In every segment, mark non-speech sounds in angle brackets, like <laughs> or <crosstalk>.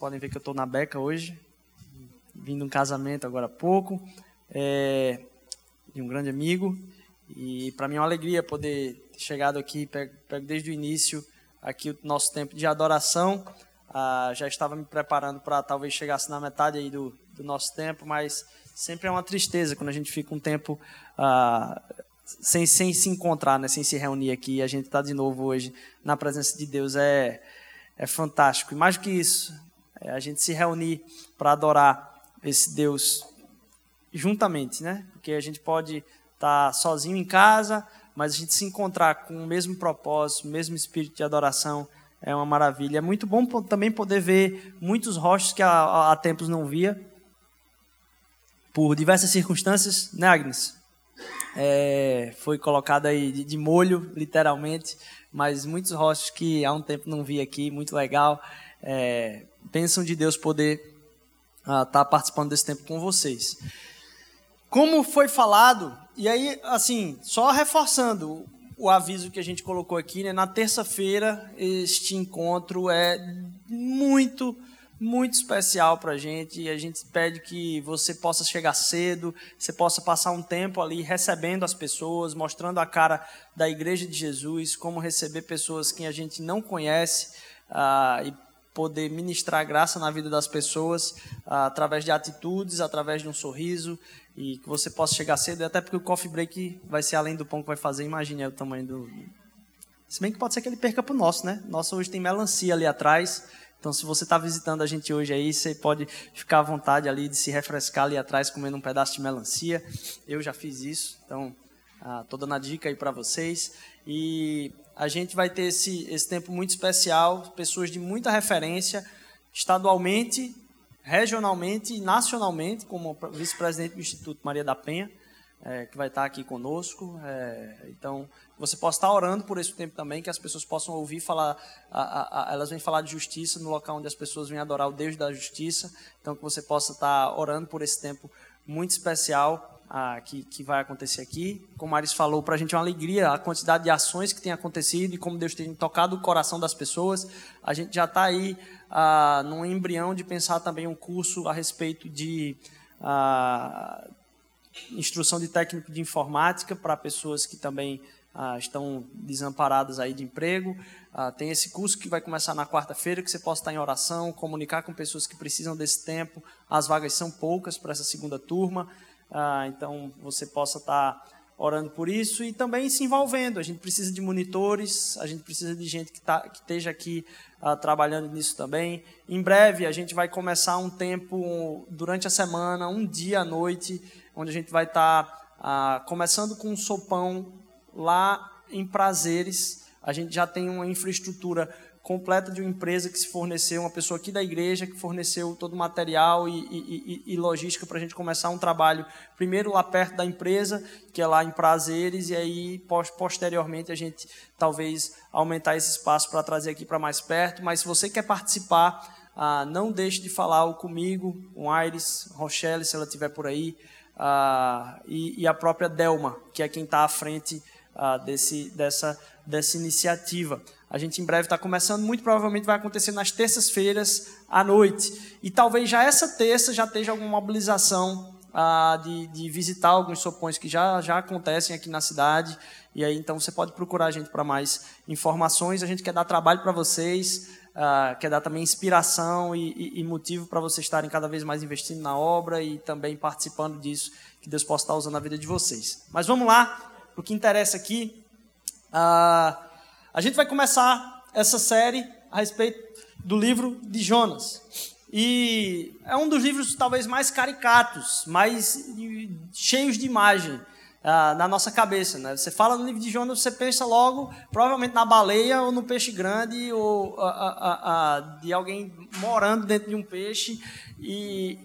Podem ver que eu estou na beca hoje. Vim de um casamento agora há pouco. É, de um grande amigo. E para mim é uma alegria poder ter chegado aqui, pego, pego desde o início aqui o nosso tempo de adoração. Ah, já estava me preparando para talvez chegasse na metade aí do, do nosso tempo, mas sempre é uma tristeza quando a gente fica um tempo ah, sem, sem se encontrar, né, sem se reunir aqui. E a gente está de novo hoje na presença de Deus. É, é fantástico. E mais do que isso, é a gente se reunir para adorar esse Deus juntamente, né? Porque a gente pode estar tá sozinho em casa, mas a gente se encontrar com o mesmo propósito, o mesmo espírito de adoração é uma maravilha. É muito bom também poder ver muitos rostos que há, tempos não via, por diversas circunstâncias, né, Agnes? É, foi colocado aí de, de molho, literalmente mas muitos rostos que há um tempo não vi aqui, muito legal. É, pensam de Deus poder estar uh, tá participando desse tempo com vocês. Como foi falado, e aí, assim, só reforçando o aviso que a gente colocou aqui, né, na terça-feira este encontro é muito muito especial para a gente e a gente pede que você possa chegar cedo, você possa passar um tempo ali recebendo as pessoas, mostrando a cara da Igreja de Jesus, como receber pessoas que a gente não conhece uh, e poder ministrar graça na vida das pessoas uh, através de atitudes, através de um sorriso e que você possa chegar cedo, até porque o coffee break vai ser além do pão que vai fazer, imagine o tamanho do... Se bem que pode ser que ele perca para o nosso, né? Nosso hoje tem melancia ali atrás, então, se você está visitando a gente hoje aí, você pode ficar à vontade ali de se refrescar ali atrás comendo um pedaço de melancia. Eu já fiz isso, então estou ah, dando a dica aí para vocês. E a gente vai ter esse, esse tempo muito especial, pessoas de muita referência, estadualmente, regionalmente e nacionalmente, como vice-presidente do Instituto Maria da Penha, é, que vai estar aqui conosco. É, então, você possa estar orando por esse tempo também, que as pessoas possam ouvir falar, a, a, a, elas vêm falar de justiça no local onde as pessoas vêm adorar o Deus da justiça. Então, que você possa estar orando por esse tempo muito especial ah, que, que vai acontecer aqui. Como Maris falou, para a gente é uma alegria a quantidade de ações que tem acontecido e como Deus tem tocado o coração das pessoas. A gente já está aí ah, num embrião de pensar também um curso a respeito de. Ah, instrução de técnico de informática para pessoas que também ah, estão desamparadas aí de emprego. Ah, tem esse curso que vai começar na quarta-feira, que você possa estar em oração, comunicar com pessoas que precisam desse tempo. As vagas são poucas para essa segunda turma, ah, então você possa estar orando por isso e também se envolvendo. A gente precisa de monitores, a gente precisa de gente que, tá, que esteja aqui ah, trabalhando nisso também. Em breve a gente vai começar um tempo durante a semana, um dia à noite, onde a gente vai estar ah, começando com um sopão lá em Prazeres, a gente já tem uma infraestrutura completa de uma empresa que se forneceu, uma pessoa aqui da igreja que forneceu todo o material e, e, e, logística para a gente começar um trabalho, primeiro lá perto da empresa, que é lá em Prazeres, e aí posteriormente a gente talvez aumentar esse espaço para trazer aqui para mais perto. Mas se você quer participar, ah, não deixe de falar comigo, com Aires, Rochelle, se ela estiver por aí, ah, e a própria Delma, que é quem está à frente ah, desse, dessa, dessa iniciativa. A gente em breve está começando, muito provavelmente vai acontecer nas terças-feiras à noite. E talvez já essa terça já esteja alguma mobilização ah, de, de, visitar alguns sopões que já, já acontecem aqui na cidade. E aí então você pode procurar a gente para mais informações. A gente quer dar trabalho para vocês, ah, quer dar também inspiração e, e, e motivo para vocês estarem cada vez mais investindo na obra e também participando disso, que Deus possa estar usando a vida de vocês. Mas vamos lá, o que interessa aqui. A gente vai começar essa série a respeito do livro de Jonas. E é um dos livros talvez mais caricatos, mais cheios de imagem na nossa cabeça. Né? Você fala no livro de Jonas, você pensa logo, provavelmente na baleia ou no peixe grande, ou de alguém morando dentro de um peixe. E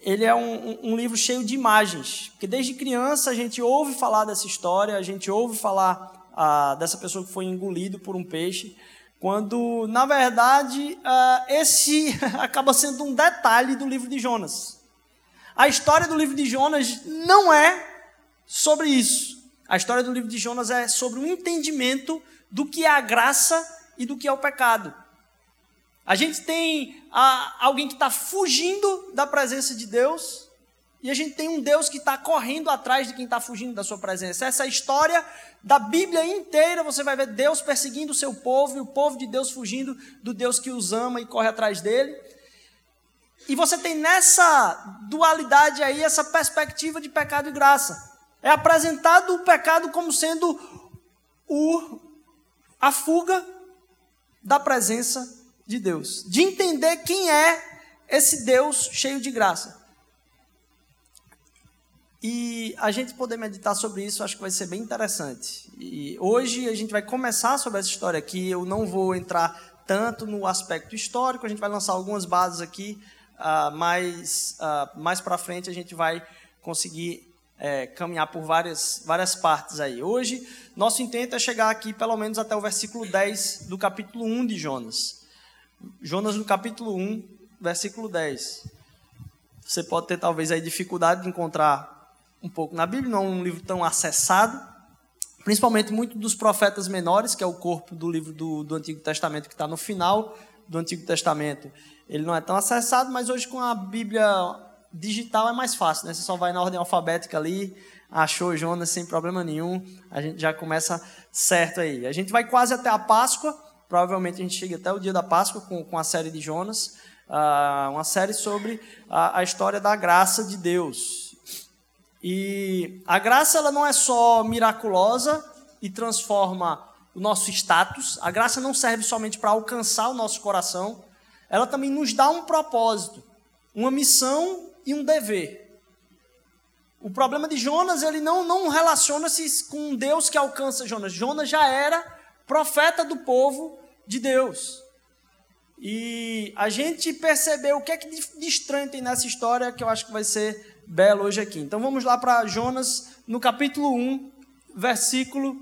ele é um, um, livro cheio de imagens, porque desde criança a gente ouve falar dessa história, a gente ouve falar ah, dessa pessoa que foi engolido por um peixe, quando na verdade ah, esse <laughs> acaba sendo um detalhe do livro de Jonas. A história do livro de Jonas não é sobre isso. A história do livro de Jonas é sobre o entendimento do que é a graça e do que é o pecado. A gente tem a, alguém que está fugindo da presença de Deus e a gente tem um Deus que está correndo atrás de quem está fugindo da sua presença. Essa história da Bíblia inteira, você vai ver Deus perseguindo o seu povo e o povo de Deus fugindo do Deus que os ama e corre atrás dele. E você tem nessa dualidade aí, essa perspectiva de pecado e graça. É apresentado o pecado como sendo o, a fuga da presença de Deus, de entender quem é esse Deus cheio de graça. E a gente poder meditar sobre isso, acho que vai ser bem interessante. E hoje a gente vai começar sobre essa história aqui. Eu não vou entrar tanto no aspecto histórico, a gente vai lançar algumas bases aqui, uh, mas uh, mais para frente a gente vai conseguir é, caminhar por várias, várias partes aí. Hoje, nosso intento é chegar aqui pelo menos até o versículo 10 do capítulo 1 de Jonas. Jonas, no capítulo 1, versículo 10. Você pode ter talvez aí dificuldade de encontrar um pouco na Bíblia, não é um livro tão acessado, principalmente muito dos profetas menores, que é o corpo do livro do, do Antigo Testamento que está no final do Antigo Testamento. Ele não é tão acessado, mas hoje com a Bíblia digital é mais fácil, né? Você só vai na ordem alfabética ali, achou Jonas sem problema nenhum, a gente já começa certo aí. A gente vai quase até a Páscoa, provavelmente a gente chega até o dia da Páscoa com, com a série de Jonas, uh, uma série sobre a, a história da graça de Deus. E a graça ela não é só miraculosa e transforma o nosso status. A graça não serve somente para alcançar o nosso coração. Ela também nos dá um propósito, uma missão e um dever. O problema de Jonas, ele não, não relaciona-se com Deus que alcança Jonas. Jonas já era profeta do povo de Deus. E a gente percebeu o que é que de estranho tem nessa história que eu acho que vai ser belo hoje aqui. Então vamos lá para Jonas, no capítulo 1, versículo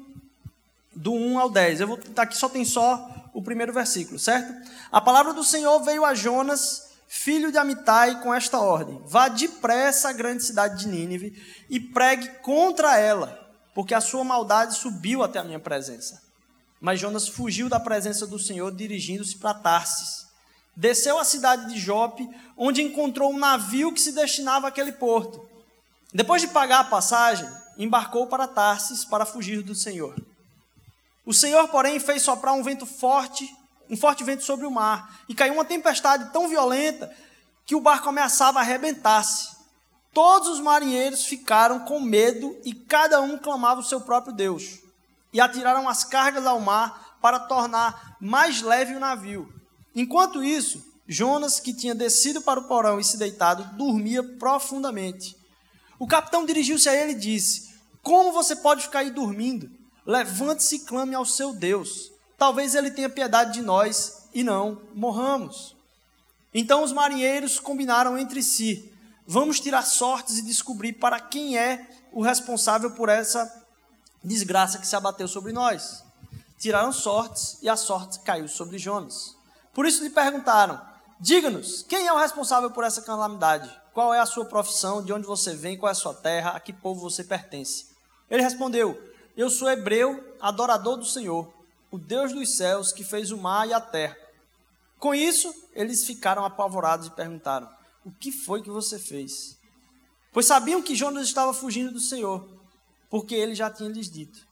do 1 ao 10. Eu vou estar aqui, só tem só o primeiro versículo, certo? A palavra do Senhor veio a Jonas, filho de Amitai, com esta ordem: Vá depressa à grande cidade de Nínive e pregue contra ela, porque a sua maldade subiu até a minha presença. Mas Jonas fugiu da presença do Senhor, dirigindo-se para Tarsis desceu à cidade de Jope, onde encontrou um navio que se destinava àquele porto. Depois de pagar a passagem, embarcou para Tarsis para fugir do Senhor. O Senhor, porém, fez soprar um vento forte, um forte vento sobre o mar, e caiu uma tempestade tão violenta que o barco ameaçava arrebentar-se. Todos os marinheiros ficaram com medo e cada um clamava o seu próprio Deus. E atiraram as cargas ao mar para tornar mais leve o navio. Enquanto isso, Jonas, que tinha descido para o porão e se deitado, dormia profundamente. O capitão dirigiu-se a ele e disse: Como você pode ficar aí dormindo? Levante-se e clame ao seu Deus. Talvez ele tenha piedade de nós e não morramos. Então os marinheiros combinaram entre si: Vamos tirar sortes e descobrir para quem é o responsável por essa desgraça que se abateu sobre nós. Tiraram sortes e a sorte caiu sobre Jonas. Por isso lhe perguntaram: Diga-nos, quem é o responsável por essa calamidade? Qual é a sua profissão? De onde você vem? Qual é a sua terra? A que povo você pertence? Ele respondeu: Eu sou hebreu, adorador do Senhor, o Deus dos céus que fez o mar e a terra. Com isso, eles ficaram apavorados e perguntaram: O que foi que você fez? Pois sabiam que Jonas estava fugindo do Senhor, porque ele já tinha lhes dito.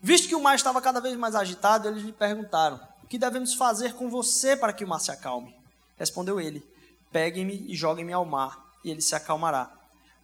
Visto que o mar estava cada vez mais agitado, eles lhe perguntaram: o que devemos fazer com você para que o mar se acalme? Respondeu ele: Peguem-me e joguem-me ao mar, e ele se acalmará.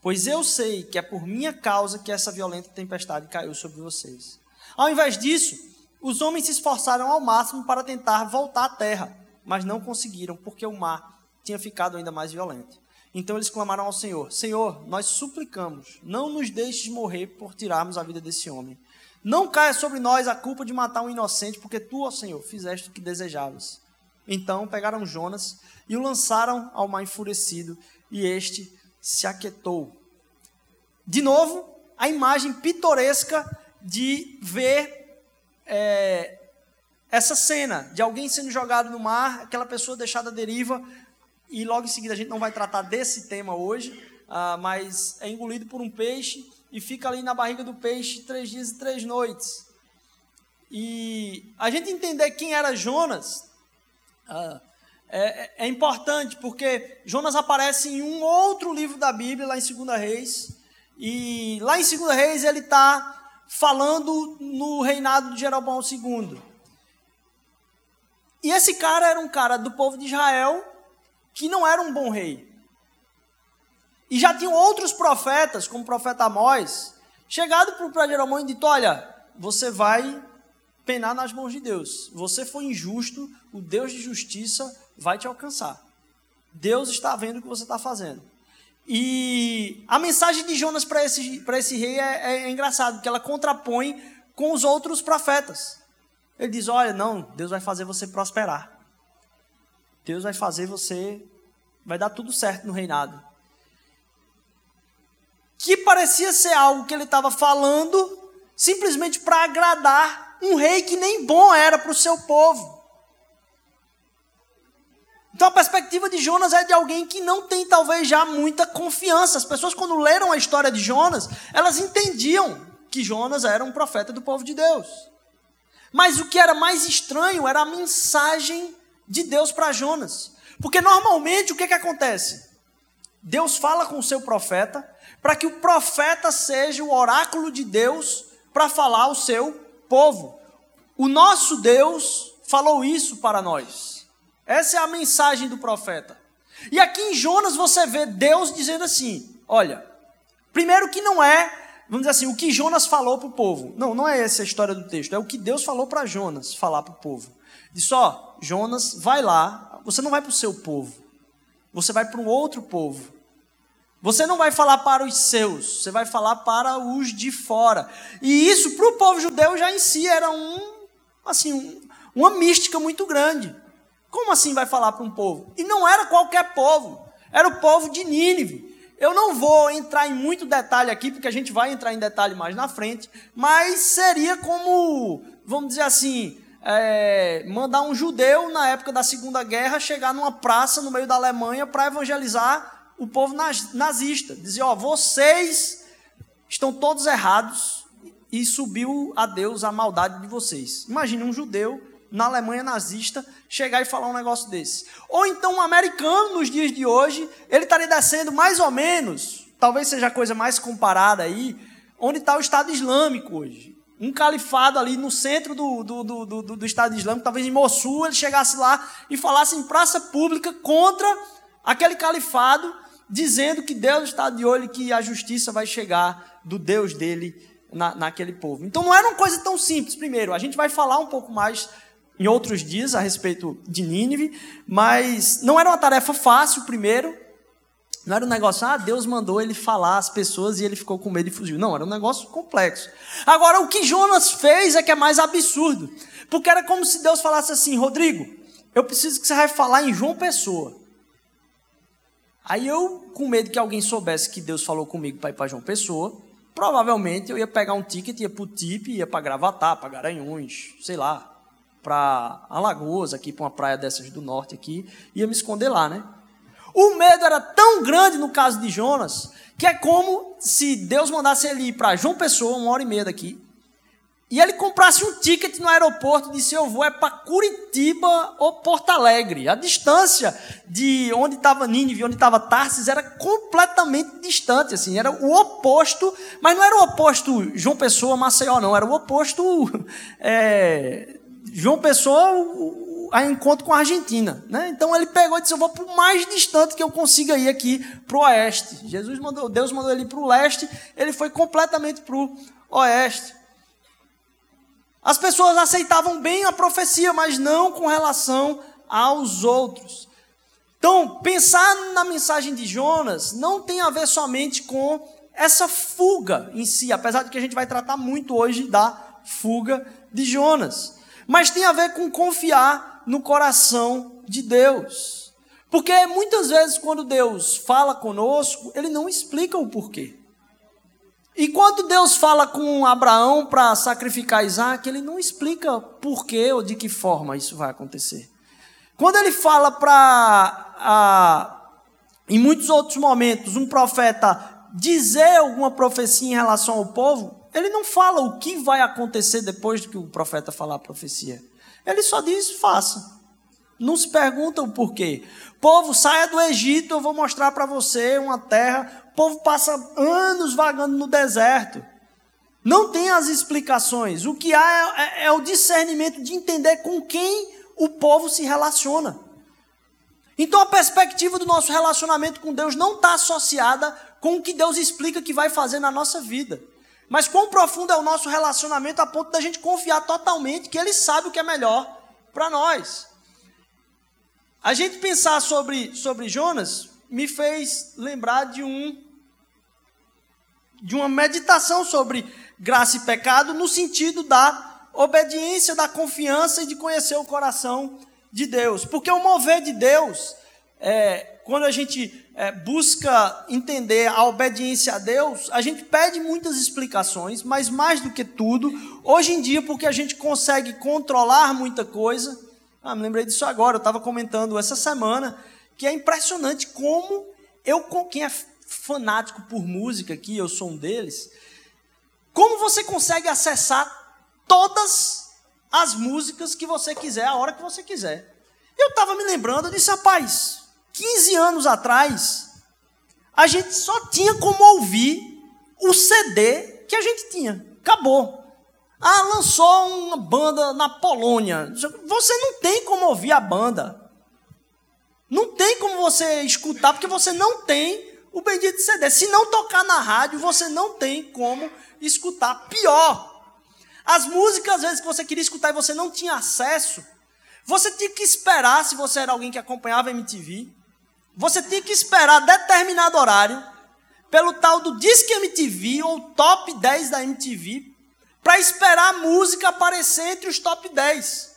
Pois eu sei que é por minha causa que essa violenta tempestade caiu sobre vocês. Ao invés disso, os homens se esforçaram ao máximo para tentar voltar à terra, mas não conseguiram, porque o mar tinha ficado ainda mais violento. Então eles clamaram ao Senhor: Senhor, nós suplicamos, não nos deixes morrer por tirarmos a vida desse homem. Não caia sobre nós a culpa de matar um inocente, porque tu, ó Senhor, fizeste o que desejavas. Então pegaram Jonas e o lançaram ao mar enfurecido, e este se aquietou. De novo, a imagem pitoresca de ver é, essa cena de alguém sendo jogado no mar, aquela pessoa deixada à deriva, e logo em seguida a gente não vai tratar desse tema hoje, ah, mas é engolido por um peixe e fica ali na barriga do peixe três dias e três noites. E a gente entender quem era Jonas ah, é, é, importante, porque Jonas aparece em um outro livro da Bíblia, lá em 2 Reis. E lá em 2 Reis ele está falando no reinado de Jeroboão II. E esse cara era um cara do povo de Israel que não era um bom rei. E já tinham outros profetas, como o profeta Amós, chegado para Jeroboão e dito: Olha, você vai penar nas mãos de Deus. Você foi injusto, o Deus de justiça vai te alcançar. Deus está vendo o que você está fazendo. E a mensagem de Jonas para esse, esse rei é, é, é engraçado, porque ela contrapõe com os outros profetas. Ele diz: Olha, não, Deus vai fazer você prosperar. Deus vai fazer você. Vai dar tudo certo no reinado. Que parecia ser algo que ele estava falando simplesmente para agradar um rei que nem bom era para o seu povo. Então a perspectiva de Jonas é de alguém que não tem talvez já muita confiança. As pessoas quando leram a história de Jonas, elas entendiam que Jonas era um profeta do povo de Deus. Mas o que era mais estranho era a mensagem de Deus para Jonas. Porque normalmente o que, que acontece? Deus fala com o seu profeta para que o profeta seja o oráculo de Deus para falar ao seu povo. O nosso Deus falou isso para nós. Essa é a mensagem do profeta. E aqui em Jonas você vê Deus dizendo assim: olha, primeiro que não é, vamos dizer assim, o que Jonas falou para o povo. Não, não é essa a história do texto, é o que Deus falou para Jonas falar para o povo. Disse: ó, Jonas, vai lá, você não vai para o seu povo, você vai para um outro povo. Você não vai falar para os seus, você vai falar para os de fora. E isso para o povo judeu já em si era um, assim, um, uma mística muito grande. Como assim vai falar para um povo? E não era qualquer povo, era o povo de Nínive. Eu não vou entrar em muito detalhe aqui, porque a gente vai entrar em detalhe mais na frente, mas seria como, vamos dizer assim, é, mandar um judeu na época da Segunda Guerra chegar numa praça no meio da Alemanha para evangelizar o povo nazista. Dizer: Ó, vocês estão todos errados e subiu a Deus a maldade de vocês. Imagine um judeu na Alemanha nazista chegar e falar um negócio desse. Ou então um americano nos dias de hoje, ele estaria descendo mais ou menos, talvez seja a coisa mais comparada aí, onde está o Estado Islâmico hoje. Um califado ali no centro do, do, do, do, do Estado Islâmico, talvez em Mossul, ele chegasse lá e falasse em praça pública contra aquele califado, dizendo que Deus está de olho e que a justiça vai chegar do Deus dele na, naquele povo. Então não era uma coisa tão simples. Primeiro, a gente vai falar um pouco mais em outros dias a respeito de Nínive, mas não era uma tarefa fácil, primeiro. Não era um negócio, ah, Deus mandou ele falar às pessoas e ele ficou com medo e fugiu. Não, era um negócio complexo. Agora, o que Jonas fez é que é mais absurdo. Porque era como se Deus falasse assim: Rodrigo, eu preciso que você vai falar em João Pessoa. Aí eu, com medo que alguém soubesse que Deus falou comigo para ir para João Pessoa, provavelmente eu ia pegar um ticket, ia para o TIP, ia para Gravatar, para Garanhuns, sei lá, para Alagoas, aqui para uma praia dessas do norte aqui, ia me esconder lá, né? O medo era tão grande no caso de Jonas, que é como se Deus mandasse ele ir para João Pessoa, uma hora e meia daqui, e ele comprasse um ticket no aeroporto e disse: Eu vou é para Curitiba ou Porto Alegre. A distância de onde estava Nínive, onde estava Tarsis, era completamente distante. assim, Era o oposto, mas não era o oposto João Pessoa, Maceió, não. Era o oposto <laughs> é, João Pessoa a encontro com a Argentina. Né? Então ele pegou e disse: Eu vou para o mais distante que eu consiga ir aqui para o oeste. Jesus mandou, Deus mandou ele para o leste, ele foi completamente para o oeste. As pessoas aceitavam bem a profecia, mas não com relação aos outros. Então, pensar na mensagem de Jonas não tem a ver somente com essa fuga em si, apesar de que a gente vai tratar muito hoje da fuga de Jonas mas tem a ver com confiar no coração de Deus. Porque muitas vezes, quando Deus fala conosco, Ele não explica o porquê. E quando Deus fala com Abraão para sacrificar Isaac, Ele não explica porquê ou de que forma isso vai acontecer. Quando Ele fala para, em muitos outros momentos, um profeta dizer alguma profecia em relação ao povo, ele não fala o que vai acontecer depois que o profeta falar a profecia. Ele só diz: faça. Não se pergunta o porquê. Povo, saia do Egito, eu vou mostrar para você uma terra. O povo passa anos vagando no deserto. Não tem as explicações. O que há é, é, é o discernimento de entender com quem o povo se relaciona. Então a perspectiva do nosso relacionamento com Deus não está associada com o que Deus explica que vai fazer na nossa vida. Mas quão profundo é o nosso relacionamento a ponto da gente confiar totalmente que Ele sabe o que é melhor para nós. A gente pensar sobre, sobre Jonas me fez lembrar de um de uma meditação sobre graça e pecado no sentido da obediência, da confiança e de conhecer o coração de Deus. Porque o mover de Deus, é, quando a gente é, busca entender a obediência a Deus, a gente pede muitas explicações, mas mais do que tudo, hoje em dia, porque a gente consegue controlar muita coisa. Ah, me lembrei disso agora, eu estava comentando essa semana, que é impressionante como eu, quem é fanático por música aqui, eu sou um deles, como você consegue acessar todas as músicas que você quiser, a hora que você quiser. Eu estava me lembrando, eu disse, rapaz, 15 anos atrás, a gente só tinha como ouvir o CD que a gente tinha. Acabou. Ah, lançou uma banda na Polônia. Você não tem como ouvir a banda. Não tem como você escutar, porque você não tem o bendito CD. Se não tocar na rádio, você não tem como escutar. Pior, as músicas, às vezes, que você queria escutar e você não tinha acesso, você tinha que esperar, se você era alguém que acompanhava a MTV, você tinha que esperar determinado horário, pelo tal do Disque MTV, ou Top 10 da MTV, para esperar a música aparecer entre os top 10.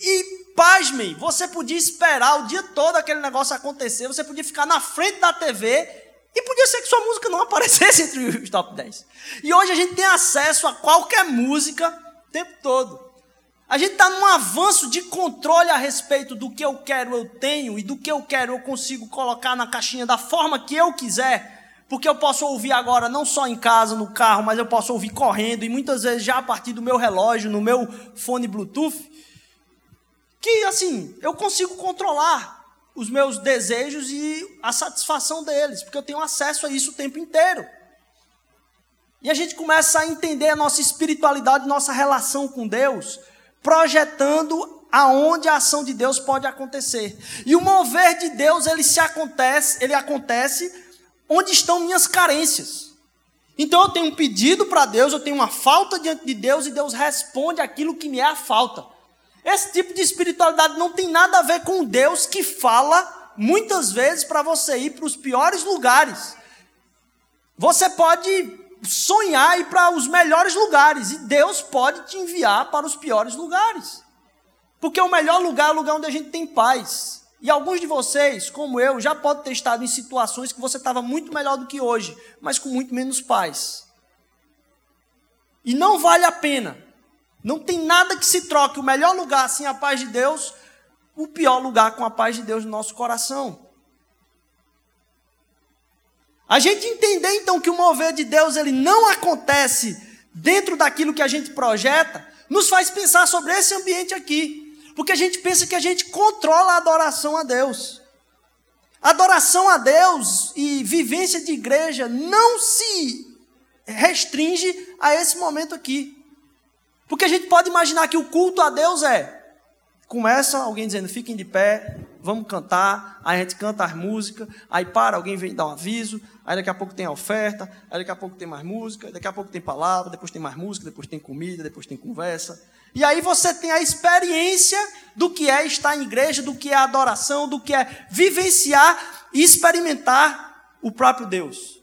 E, pasmem, você podia esperar o dia todo aquele negócio acontecer, você podia ficar na frente da TV e podia ser que sua música não <laughs> aparecesse entre os top 10. E hoje a gente tem acesso a qualquer música o tempo todo. A gente está num avanço de controle a respeito do que eu quero, eu tenho, e do que eu quero, eu consigo colocar na caixinha da forma que eu quiser. Porque eu posso ouvir agora não só em casa, no carro, mas eu posso ouvir correndo, e muitas vezes já a partir do meu relógio, no meu fone Bluetooth. Que assim, eu consigo controlar os meus desejos e a satisfação deles, porque eu tenho acesso a isso o tempo inteiro. E a gente começa a entender a nossa espiritualidade, nossa relação com Deus, projetando aonde a ação de Deus pode acontecer. E o mover de Deus, ele se acontece, ele acontece onde estão minhas carências. Então eu tenho um pedido para Deus, eu tenho uma falta diante de Deus e Deus responde aquilo que me é a falta. Esse tipo de espiritualidade não tem nada a ver com Deus que fala muitas vezes para você ir para os piores lugares. Você pode sonhar ir para os melhores lugares e Deus pode te enviar para os piores lugares. Porque o melhor lugar é o lugar onde a gente tem paz. E alguns de vocês, como eu, já podem ter estado em situações que você estava muito melhor do que hoje, mas com muito menos paz. E não vale a pena não tem nada que se troque o melhor lugar sem a paz de Deus, o pior lugar com a paz de Deus no nosso coração. A gente entender então que o mover de Deus ele não acontece dentro daquilo que a gente projeta, nos faz pensar sobre esse ambiente aqui. Porque a gente pensa que a gente controla a adoração a Deus. Adoração a Deus e vivência de igreja não se restringe a esse momento aqui. Porque a gente pode imaginar que o culto a Deus é. Começa alguém dizendo, fiquem de pé, vamos cantar, aí a gente canta as músicas, aí para, alguém vem dar um aviso, aí daqui a pouco tem a oferta, aí daqui a pouco tem mais música, daqui a pouco tem palavra, depois tem mais música, depois tem comida, depois tem conversa. E aí você tem a experiência do que é estar em igreja, do que é adoração, do que é vivenciar e experimentar o próprio Deus.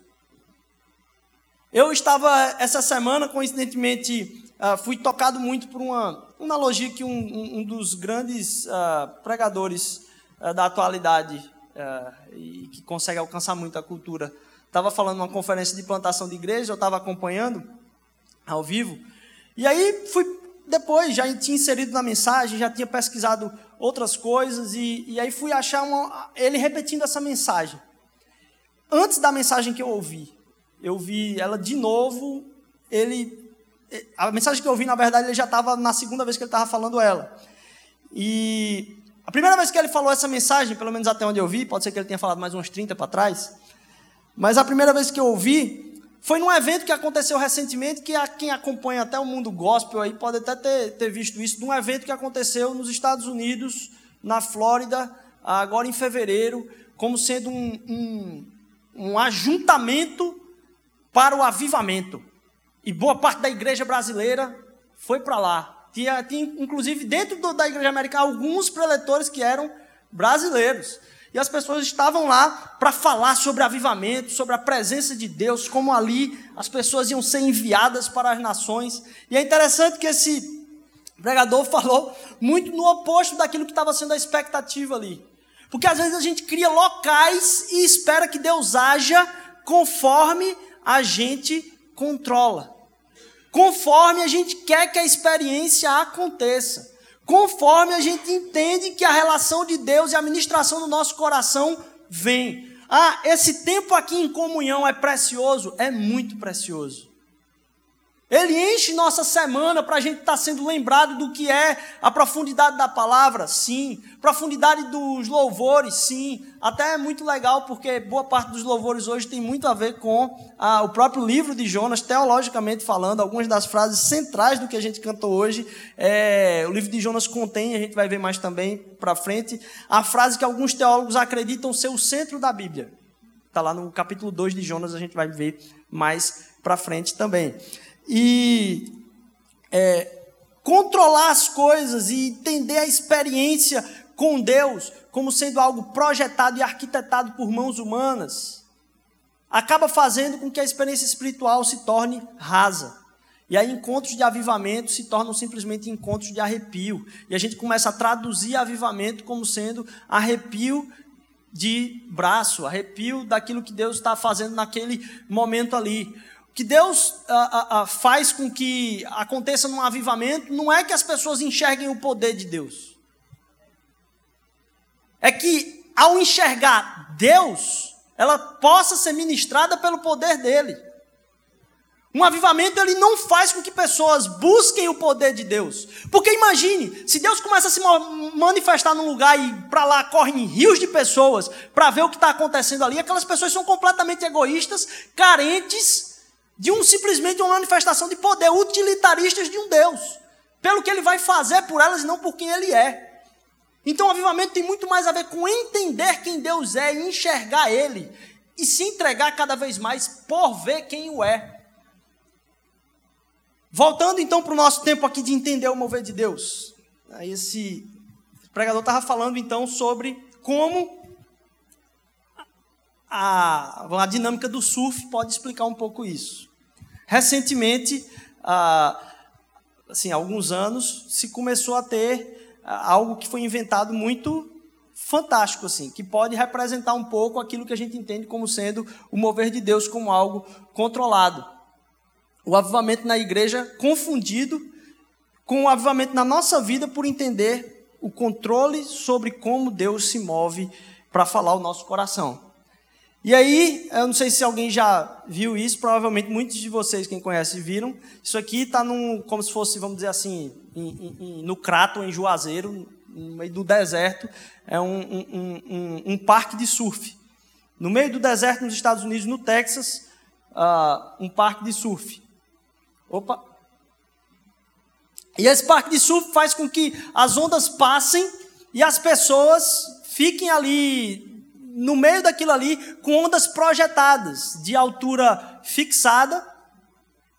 Eu estava essa semana, coincidentemente, uh, fui tocado muito por uma, analogia que um, um dos grandes uh, pregadores uh, da atualidade e que consegue alcançar muito a cultura estava falando numa conferência de plantação de igreja, eu estava acompanhando ao vivo, e aí fui depois, já tinha inserido na mensagem, já tinha pesquisado outras coisas, e, e aí fui achar uma, ele repetindo essa mensagem. Antes da mensagem que eu ouvi, eu vi ela de novo ele a mensagem que eu ouvi, na verdade, ele já estava na segunda vez que ele estava falando ela. E a primeira vez que ele falou essa mensagem, pelo menos até onde eu vi, pode ser que ele tenha falado mais uns 30 para trás, mas a primeira vez que eu ouvi foi num evento que aconteceu recentemente, que quem acompanha até o mundo gospel aí pode até ter, ter visto isso, num evento que aconteceu nos Estados Unidos, na Flórida, agora em fevereiro, como sendo um, um, um ajuntamento para o avivamento. E boa parte da igreja brasileira foi para lá. Tinha, tinha, inclusive, dentro do, da igreja americana, alguns preletores que eram brasileiros. E as pessoas estavam lá para falar sobre avivamento, sobre a presença de Deus, como ali as pessoas iam ser enviadas para as nações. E é interessante que esse pregador <laughs> falou muito no oposto daquilo que estava sendo a expectativa ali. Porque às vezes a gente cria locais e espera que Deus haja conforme a gente controla. Conforme a gente quer que a experiência aconteça. Conforme a gente entende que a relação de Deus e a ministração do nosso coração vem. Ah, esse tempo aqui em comunhão é precioso? É muito precioso. Ele enche nossa semana para a gente estar tá sendo lembrado do que é a profundidade da palavra, sim. Profundidade dos louvores, sim. Até é muito legal porque boa parte dos louvores hoje tem muito a ver com o próprio livro de Jonas, teologicamente falando. Algumas das frases centrais do que a gente cantou hoje, é, o livro de Jonas contém, a gente vai ver mais também para frente, a frase que alguns teólogos acreditam ser o centro da Bíblia. Está lá no capítulo 2 de Jonas, a gente vai ver mais para frente também e é, controlar as coisas e entender a experiência com Deus como sendo algo projetado e arquitetado por mãos humanas, acaba fazendo com que a experiência espiritual se torne rasa. E aí encontros de avivamento se tornam simplesmente encontros de arrepio. E a gente começa a traduzir avivamento como sendo arrepio de braço, arrepio daquilo que Deus está fazendo naquele momento ali que Deus a, a, faz com que aconteça num avivamento não é que as pessoas enxerguem o poder de Deus. É que ao enxergar Deus, ela possa ser ministrada pelo poder dele. Um avivamento ele não faz com que pessoas busquem o poder de Deus. Porque imagine, se Deus começa a se manifestar num lugar e para lá correm rios de pessoas para ver o que está acontecendo ali, aquelas pessoas são completamente egoístas, carentes de um simplesmente uma manifestação de poder, utilitaristas de um Deus, pelo que ele vai fazer por elas e não por quem ele é. Então o avivamento tem muito mais a ver com entender quem Deus é e enxergar ele e se entregar cada vez mais por ver quem o é. Voltando então para o nosso tempo aqui de entender o mover de Deus. Esse pregador estava falando então sobre como a, a dinâmica do surf pode explicar um pouco isso. Recentemente, há assim, alguns anos, se começou a ter algo que foi inventado muito fantástico, assim, que pode representar um pouco aquilo que a gente entende como sendo o mover de Deus como algo controlado. O avivamento na igreja confundido com o avivamento na nossa vida por entender o controle sobre como Deus se move para falar o nosso coração. E aí, eu não sei se alguém já viu isso, provavelmente muitos de vocês, quem conhece, viram. Isso aqui está como se fosse, vamos dizer assim, em, em, no Crato, em Juazeiro, no meio do deserto, é um, um, um, um, parque de surf. No meio do deserto, nos Estados Unidos, no Texas, uh, um parque de surf. Opa! E esse parque de surf faz com que as ondas passem e as pessoas fiquem ali no meio daquilo ali, com ondas projetadas, de altura fixada,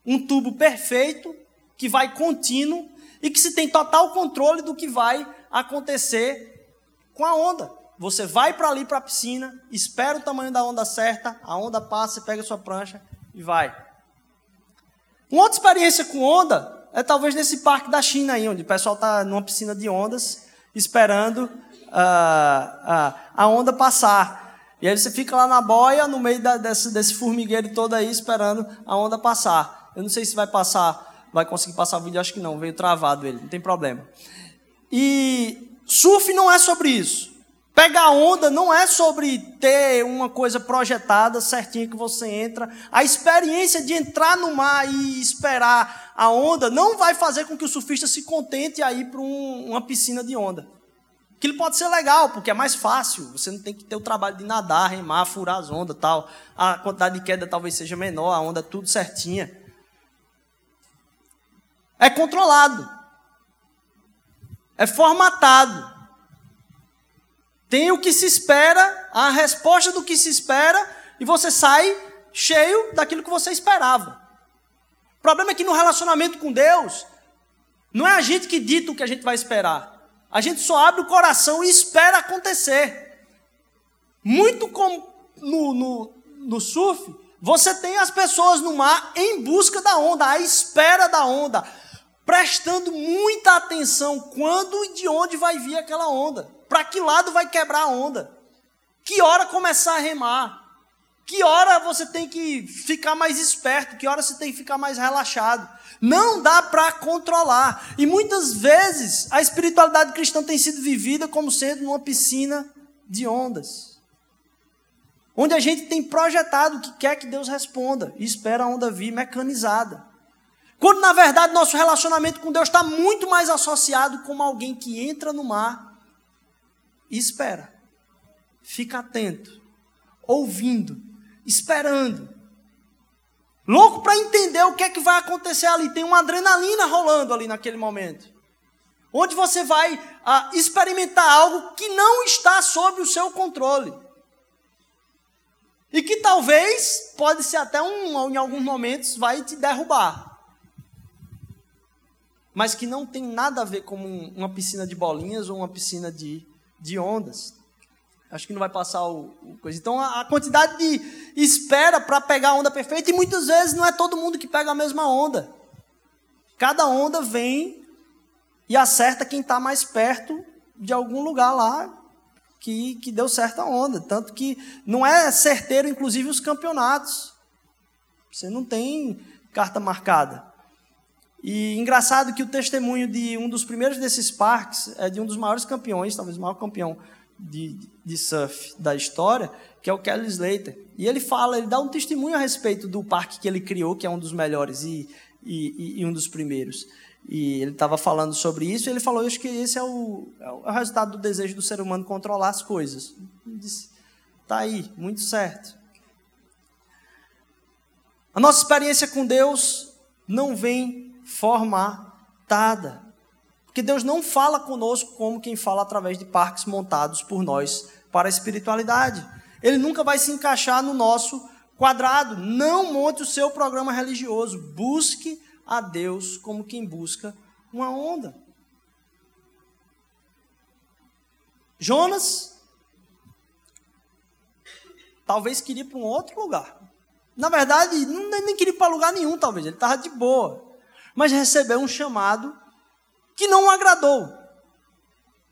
um tubo perfeito, que vai contínuo e que se tem total controle do que vai acontecer com a onda. Você vai para ali para a piscina, espera o tamanho da onda certa, a onda passa, pega a sua prancha e vai. Uma outra experiência com onda é talvez nesse parque da China aí, onde o pessoal está numa piscina de ondas, esperando a, a, onda passar. E aí você fica lá na boia, no meio da, desse, desse formigueiro todo aí, esperando a onda passar. Eu não sei se vai passar, vai conseguir passar o vídeo, acho que não, veio travado ele, não tem problema. E surf não é sobre isso. Pegar onda não é sobre ter uma coisa projetada certinha que você entra. A experiência de entrar no mar e esperar a onda não vai fazer com que o surfista se contente a ir para um, uma piscina de onda. Aquilo pode ser legal, porque é mais fácil. Você não tem que ter o trabalho de nadar, remar, furar as ondas tal. A quantidade de queda talvez seja menor, a onda tudo certinha. É controlado. É formatado. Tem o que se espera, a resposta do que se espera, e você sai cheio daquilo que você esperava. O problema é que no relacionamento com Deus, não é a gente que dita o que a gente vai esperar. A gente só abre o coração e espera acontecer. Muito como no, no, no surf, você tem as pessoas no mar em busca da onda, à espera da onda, prestando muita atenção quando e de onde vai vir aquela onda. Para que lado vai quebrar a onda? Que hora começar a remar? Que hora você tem que ficar mais esperto? Que hora você tem que ficar mais relaxado? Não dá para controlar. E muitas vezes a espiritualidade cristã tem sido vivida como sendo uma piscina de ondas. Onde a gente tem projetado o que quer que Deus responda e espera a onda vir mecanizada. Quando na verdade nosso relacionamento com Deus está muito mais associado com alguém que entra no mar e espera. Fica atento, ouvindo, esperando. Louco para entender o que é que vai acontecer ali. Tem uma adrenalina rolando ali naquele momento. Onde você vai ah, experimentar algo que não está sob o seu controle. E que talvez, pode ser até um, em alguns momentos, vai te derrubar. Mas que não tem nada a ver com uma piscina de bolinhas ou uma piscina de de ondas. Acho que não vai passar o, o coisa. Então, a, a, quantidade de espera para pegar a onda perfeita, e muitas vezes não é todo mundo que pega a mesma onda. Cada onda vem e acerta quem está mais perto de algum lugar lá que, que deu certa onda. Tanto que não é certeiro, inclusive, os campeonatos. Você não tem carta marcada. E engraçado que o testemunho de um dos primeiros desses parques é de um dos maiores campeões, talvez o maior campeão de, de surf da história, que é o Kelly Slater. E ele fala, ele dá um testemunho a respeito do parque que ele criou, que é um dos melhores e, e, e um dos primeiros. E ele estava falando sobre isso, e ele falou, eu acho que esse é o, é o resultado do desejo do ser humano controlar as coisas. Ele disse, tá aí, muito certo. A nossa experiência com Deus não vem formatada. Porque Deus não fala conosco como quem fala através de parques montados por nós para a espiritualidade. Ele nunca vai se encaixar no nosso quadrado. Não monte o seu programa religioso. Busque a Deus como quem busca uma onda. Jonas talvez queria ir para um outro lugar. Na verdade, nem queria ir para lugar nenhum, talvez. Ele estava de boa mas recebeu um chamado que não o agradou,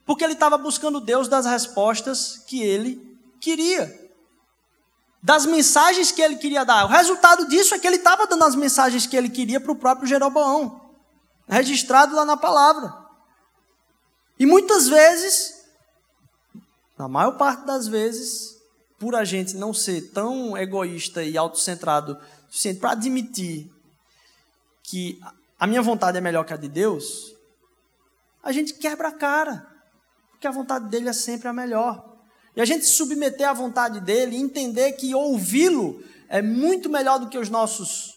porque ele estava buscando Deus das respostas que ele queria, das mensagens que ele queria dar. O resultado disso é que ele estava dando as mensagens que ele queria para o próprio Jeroboão, registrado lá na palavra. E muitas vezes, na maior parte das vezes, por a gente não ser tão egoísta e autocentrado suficiente para admitir que a minha vontade é melhor que a de Deus, a gente quebra a cara, porque a vontade dele é sempre a melhor. E a gente se submeter à vontade dele, entender que ouvi-lo é muito melhor do que os nossos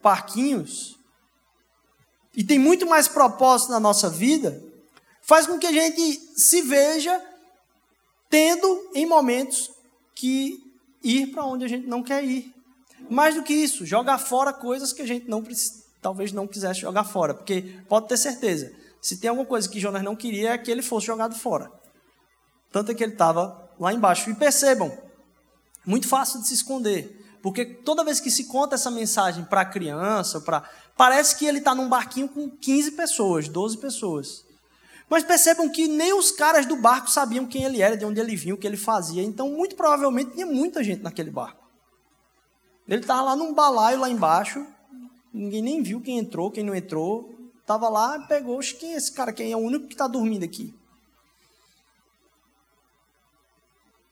parquinhos, e tem muito mais propósito na nossa vida, faz com que a gente se veja tendo em momentos que ir para onde a gente não quer ir. Mais do que isso, jogar fora coisas que a gente não talvez não quisesse jogar fora, porque pode ter certeza, se tem alguma coisa que Jonas não queria é que ele fosse jogado fora. Tanto é que ele estava lá embaixo. E percebam, muito fácil de se esconder, porque toda vez que se conta essa mensagem para criança, para parece que ele está num barquinho com 15 pessoas, 12 pessoas. Mas percebam que nem os caras do barco sabiam quem ele era, de onde ele vinha, o que ele fazia. Então, muito provavelmente, tinha muita gente naquele barco. Ele estava lá num balaio lá embaixo, Ninguém nem viu quem entrou, quem não entrou. Estava lá, pegou, quem é esse cara? Quem é o único que está dormindo aqui?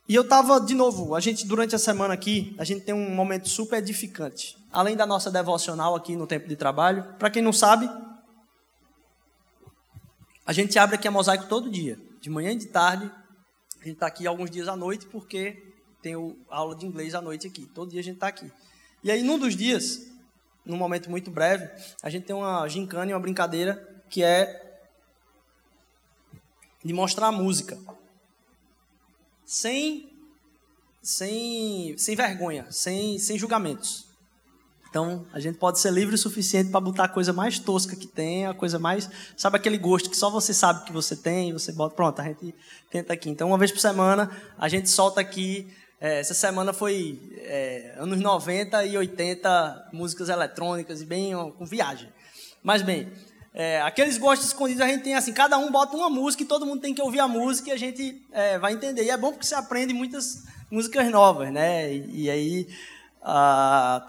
E eu estava, de novo, a gente, durante a semana aqui, a gente tem um momento super edificante. Além da nossa devocional aqui no tempo de trabalho. Para quem não sabe, a gente abre aqui a mosaico todo dia, de manhã e de tarde. A gente está aqui alguns dias à noite, porque tem a aula de inglês à noite aqui. Todo dia a gente está aqui. E aí, num dos dias, num momento muito breve, a gente tem uma gincana e uma brincadeira que é de mostrar a música. Sem, sem, sem vergonha, sem, sem julgamentos. Então, a gente pode ser livre o suficiente para botar a coisa mais tosca que tem, a coisa mais. Sabe aquele gosto que só você sabe que você tem, você bota. Pronto, a gente tenta aqui. Então, uma vez por semana, a gente solta aqui. É, essa semana foi é, anos 90 e 80, músicas eletrônicas e bem com viagem. Mas, bem, é, aqueles gostos escondidos a gente tem assim, cada um bota uma música e todo mundo tem que ouvir a música e a gente é, vai entender. E é bom porque você aprende muitas músicas novas, né? E, e aí,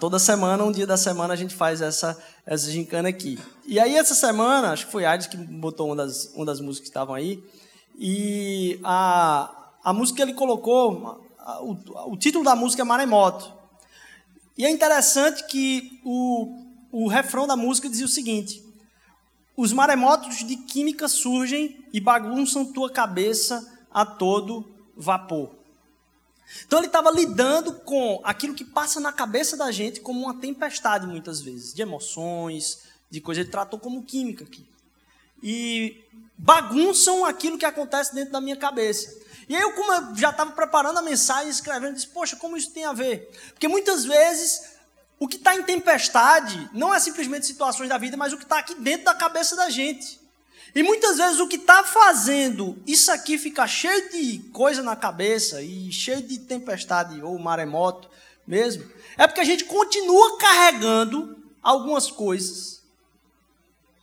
toda semana, um dia da semana, a gente faz essa, essa gincana aqui. E aí, essa semana, acho que foi Ades que botou uma das, uma das músicas que estavam aí, e a, a música que ele colocou, o, o título da música é Maremoto. E é interessante que o, o refrão da música dizia o seguinte: os maremotos de química surgem e bagunçam tua cabeça a todo vapor. Então ele estava lidando com aquilo que passa na cabeça da gente como uma tempestade, muitas vezes, de emoções, de coisas. Ele tratou como química aqui. E bagunçam aquilo que acontece dentro da minha cabeça. E aí, eu, como já estava preparando a mensagem, escrevendo, disse: Poxa, como isso tem a ver? Porque muitas vezes o que está em tempestade não é simplesmente situações da vida, mas o que está aqui dentro da cabeça da gente. E muitas vezes o que está fazendo isso aqui ficar cheio de coisa na cabeça e cheio de tempestade ou maremoto mesmo, é porque a gente continua carregando algumas coisas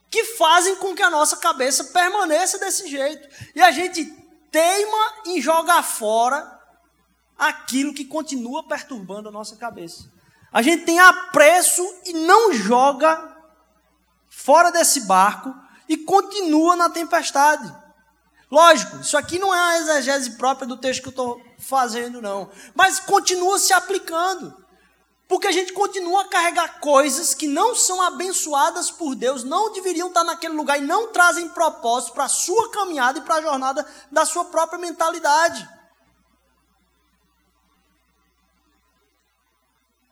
que fazem com que a nossa cabeça permaneça desse jeito. E a gente teima em jogar fora aquilo que continua perturbando a nossa cabeça. A gente tem apreço e não joga fora desse barco e continua na tempestade. Lógico, isso aqui não é uma exegese própria do texto que eu estou fazendo, não. Mas continua se aplicando. Porque a gente continua a carregar coisas que não são abençoadas por Deus, não deveriam estar naquele lugar e não trazem propósito para a sua caminhada e para a jornada da sua própria mentalidade.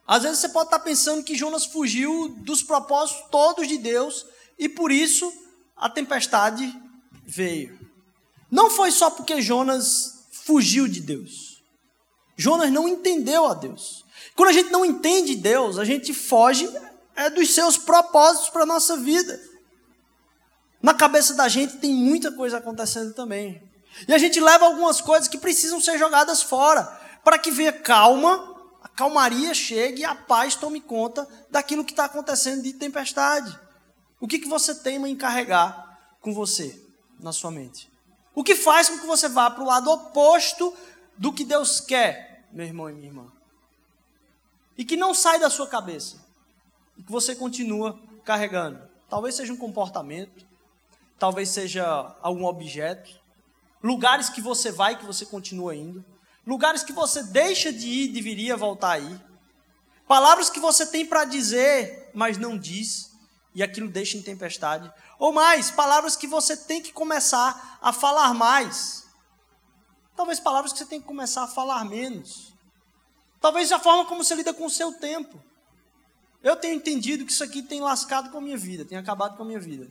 Às vezes você pode estar pensando que Jonas fugiu dos propósitos todos de Deus e por isso a tempestade veio. Não foi só porque Jonas fugiu de Deus. Jonas não entendeu a Deus. Quando a gente não entende Deus, a gente foge é dos seus propósitos para a nossa vida. Na cabeça da gente tem muita coisa acontecendo também. E a gente leva algumas coisas que precisam ser jogadas fora, para que venha calma a calmaria chegue e a paz tome conta daquilo que está acontecendo de tempestade. O que, que você teima em carregar com você, na sua mente? O que faz com que você vá para o lado oposto do que Deus quer, meu irmão e minha irmã? E que não sai da sua cabeça. E que você continua carregando. Talvez seja um comportamento, talvez seja algum objeto, lugares que você vai que você continua indo. Lugares que você deixa de ir, deveria voltar aí, palavras que você tem para dizer, mas não diz, e aquilo deixa em tempestade, ou mais, palavras que você tem que começar a falar mais, talvez palavras que você tem que começar a falar menos, talvez a forma como você lida com o seu tempo. Eu tenho entendido que isso aqui tem lascado com a minha vida, tem acabado com a minha vida.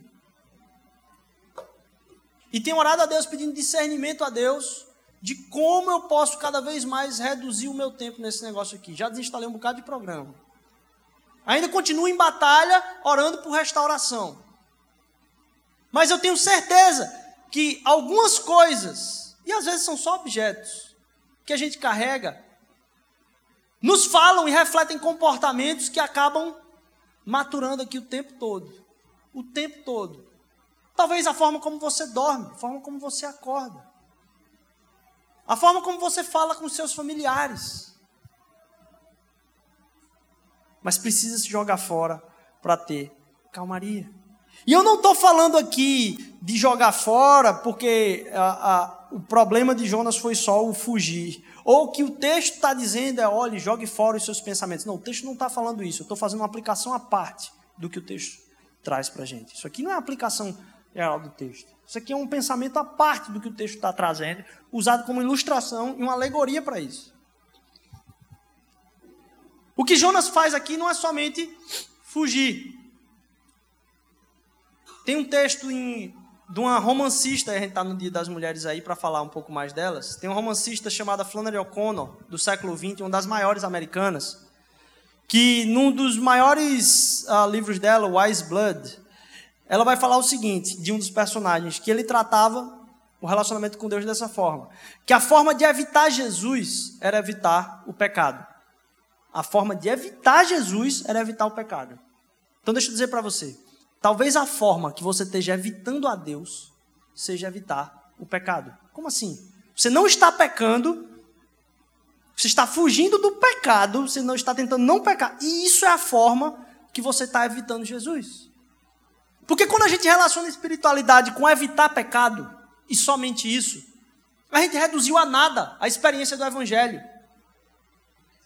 E tenho orado a Deus pedindo discernimento a Deus de como eu posso cada vez mais reduzir o meu tempo nesse negócio aqui. Já desinstalei um bocado de programa. Ainda continuo em batalha, orando por restauração. Mas eu tenho certeza que algumas coisas, e às vezes são só objetos, que a gente carrega, nos falam e refletem comportamentos que acabam maturando aqui o tempo todo. O tempo todo. Talvez a forma como você dorme, a forma como você acorda. A forma como você fala com seus familiares. Mas precisa se jogar fora para ter calmaria. E eu não estou falando aqui de jogar fora, porque a, a, o problema de Jonas foi só o fugir. Ou que o texto está dizendo é: olhe, jogue fora os seus pensamentos. Não, o texto não está falando isso. Eu estou fazendo uma aplicação à parte do que o texto traz para a gente. Isso aqui não é aplicação geral do texto. Isso aqui é um pensamento à parte do que o texto está trazendo, usado como ilustração e uma alegoria para isso. O que Jonas faz aqui não é somente fugir. Tem um texto em, de uma romancista, a gente está no Dia das Mulheres aí para falar um pouco mais delas. Tem uma romancista chamada Flannery O'Connor, do século XX, uma das maiores americanas, que num dos maiores uh, livros dela, Wise Blood, ela vai falar o seguinte de um dos personagens, que ele tratava o relacionamento com Deus dessa forma, que a forma de evitar Jesus era evitar o pecado. A forma de evitar Jesus era evitar o pecado. Então deixa eu dizer para você, talvez a forma que você esteja evitando a Deus seja evitar o pecado. Como assim? Você não está pecando, você está fugindo do pecado, você não está tentando não pecar. E isso é a forma que você está evitando Jesus. Porque quando a gente relaciona espiritualidade com evitar pecado, e somente isso, a gente reduziu a nada a experiência do Evangelho.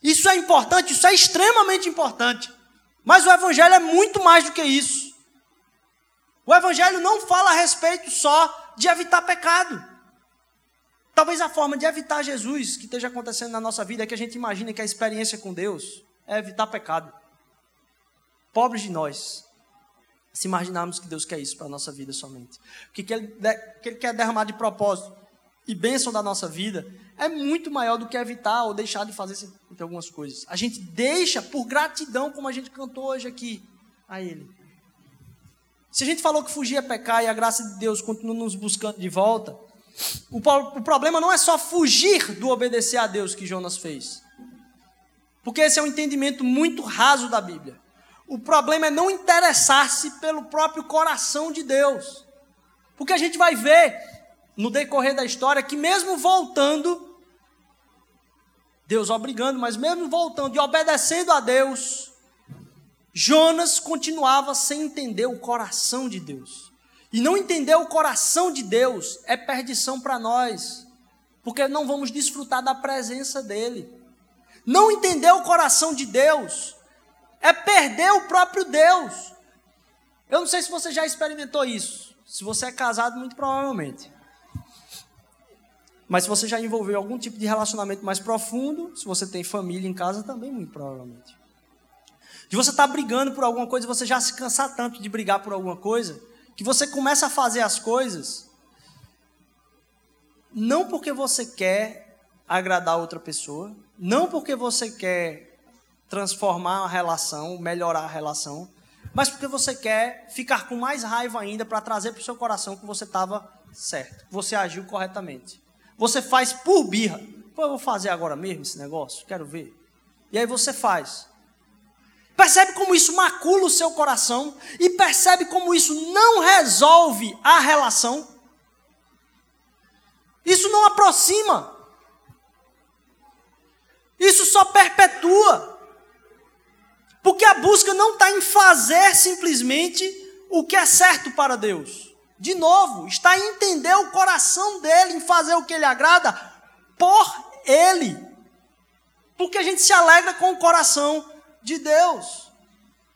Isso é importante, isso é extremamente importante. Mas o Evangelho é muito mais do que isso. O Evangelho não fala a respeito só de evitar pecado. Talvez a forma de evitar Jesus que esteja acontecendo na nossa vida é que a gente imagine que a experiência com Deus é evitar pecado. Pobres de nós, se imaginarmos que Deus quer isso para a nossa vida somente. O que ele, que ele quer derramar de propósito e bênção da nossa vida é muito maior do que evitar ou deixar de fazer algumas coisas. A gente deixa por gratidão, como a gente cantou hoje aqui, a Ele. Se a gente falou que fugir é pecar e a graça de Deus continua nos buscando de volta, o, o problema não é só fugir do obedecer a Deus que Jonas fez. Porque esse é um entendimento muito raso da Bíblia. O problema é não interessar-se pelo próprio coração de Deus. Porque a gente vai ver no decorrer da história que, mesmo voltando, Deus obrigando, mas mesmo voltando e obedecendo a Deus, Jonas continuava sem entender o coração de Deus. E não entender o coração de Deus é perdição para nós, porque não vamos desfrutar da presença dEle. Não entender o coração de Deus é perder o próprio Deus. Eu não sei se você já experimentou isso. Se você é casado, muito provavelmente. Mas se você já envolveu algum tipo de relacionamento mais profundo, se você tem família em casa, também muito provavelmente. De você estar tá brigando por alguma coisa, você já se cansar tanto de brigar por alguma coisa, que você começa a fazer as coisas não porque você quer agradar outra pessoa, não porque você quer transformar a relação, melhorar a relação, mas porque você quer ficar com mais raiva ainda para trazer para o seu coração que você estava certo, que você agiu corretamente. Você faz por birra. Pô, eu vou fazer agora mesmo esse negócio? Quero ver. E aí você faz. Percebe como isso macula o seu coração e percebe como isso não resolve a relação? Isso não aproxima. Isso só perpetua. Porque a busca não está em fazer simplesmente o que é certo para Deus. De novo, está em entender o coração dele, em fazer o que ele agrada por ele. Porque a gente se alegra com o coração de Deus.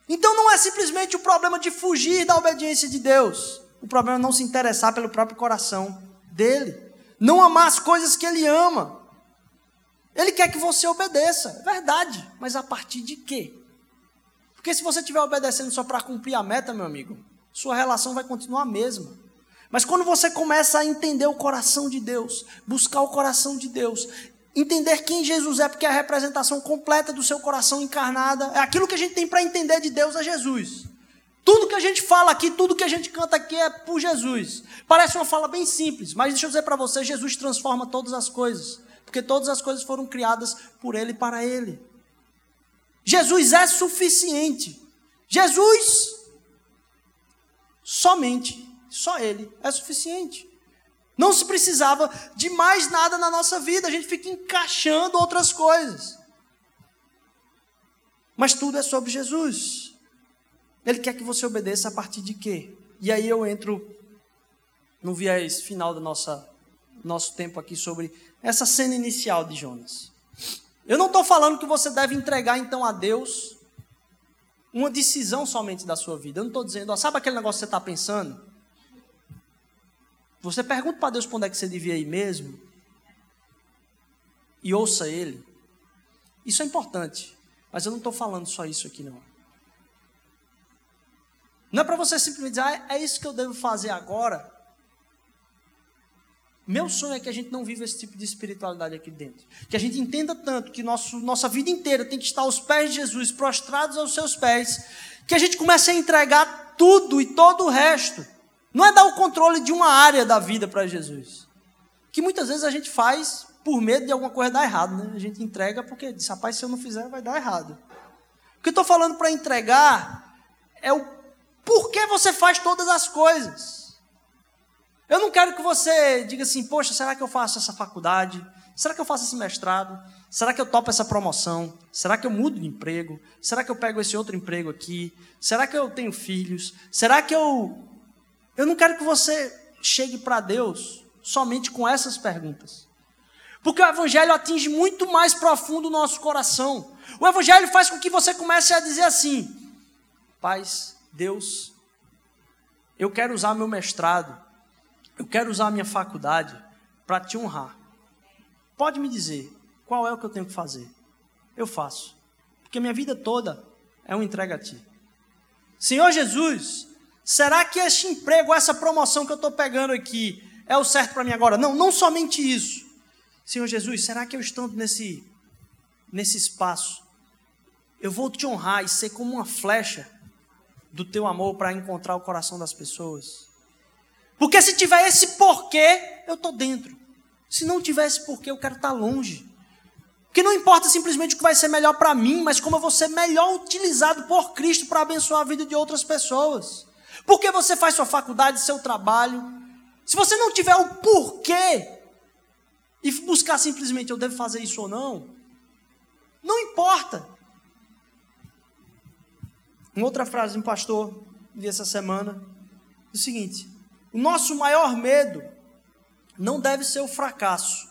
Então não é simplesmente o problema de fugir da obediência de Deus. O problema é não se interessar pelo próprio coração dele. Não amar as coisas que ele ama. Ele quer que você obedeça, é verdade, mas a partir de quê? Porque se você estiver obedecendo só para cumprir a meta, meu amigo, sua relação vai continuar a mesma. Mas quando você começa a entender o coração de Deus, buscar o coração de Deus, entender quem Jesus é, porque é a representação completa do seu coração encarnada, é aquilo que a gente tem para entender de Deus é Jesus. Tudo que a gente fala aqui, tudo que a gente canta aqui é por Jesus. Parece uma fala bem simples, mas deixa eu dizer para você: Jesus transforma todas as coisas, porque todas as coisas foram criadas por Ele e para Ele. Jesus é suficiente. Jesus somente, só Ele é suficiente. Não se precisava de mais nada na nossa vida, a gente fica encaixando outras coisas. Mas tudo é sobre Jesus. Ele quer que você obedeça a partir de quê? E aí eu entro no viés final nossa nosso tempo aqui sobre essa cena inicial de Jonas. Eu não estou falando que você deve entregar então a Deus uma decisão somente da sua vida. Eu não estou dizendo, ó, sabe aquele negócio que você está pensando? Você pergunta para Deus para onde é que você devia ir mesmo e ouça Ele. Isso é importante, mas eu não estou falando só isso aqui não. Não é para você simplesmente dizer, ah, é isso que eu devo fazer agora. Meu sonho é que a gente não viva esse tipo de espiritualidade aqui dentro. Que a gente entenda tanto que nosso, nossa vida inteira tem que estar aos pés de Jesus, prostrados aos seus pés, que a gente comece a entregar tudo e todo o resto. Não é dar o controle de uma área da vida para Jesus. Que muitas vezes a gente faz por medo de alguma coisa dar errado, né? A gente entrega porque diz, rapaz, se eu não fizer, vai dar errado. O que eu estou falando para entregar é o porquê você faz todas as coisas. Eu não quero que você diga assim, poxa, será que eu faço essa faculdade? Será que eu faço esse mestrado? Será que eu topo essa promoção? Será que eu mudo de emprego? Será que eu pego esse outro emprego aqui? Será que eu tenho filhos? Será que eu. Eu não quero que você chegue para Deus somente com essas perguntas. Porque o Evangelho atinge muito mais profundo o nosso coração. O Evangelho faz com que você comece a dizer assim: Paz, Deus, eu quero usar meu mestrado eu quero usar minha faculdade para te honrar. Pode me dizer qual é o que eu tenho que fazer? Eu faço. Porque minha vida toda é uma entrega a ti. Senhor Jesus, será que este emprego, essa promoção que eu estou pegando aqui, é o certo para mim agora? Não, não somente isso. Senhor Jesus, será que eu estando nesse, nesse espaço, eu vou te honrar e ser como uma flecha do teu amor para encontrar o coração das pessoas? Porque se tiver esse porquê, eu estou dentro. Se não tiver esse porquê, eu quero estar tá longe. Porque não importa simplesmente o que vai ser melhor para mim, mas como eu vou ser melhor utilizado por Cristo para abençoar a vida de outras pessoas. Porque você faz sua faculdade, seu trabalho. Se você não tiver o porquê e buscar simplesmente eu devo fazer isso ou não, não importa. Uma outra frase de um pastor vi essa semana, é o seguinte: o nosso maior medo não deve ser o fracasso.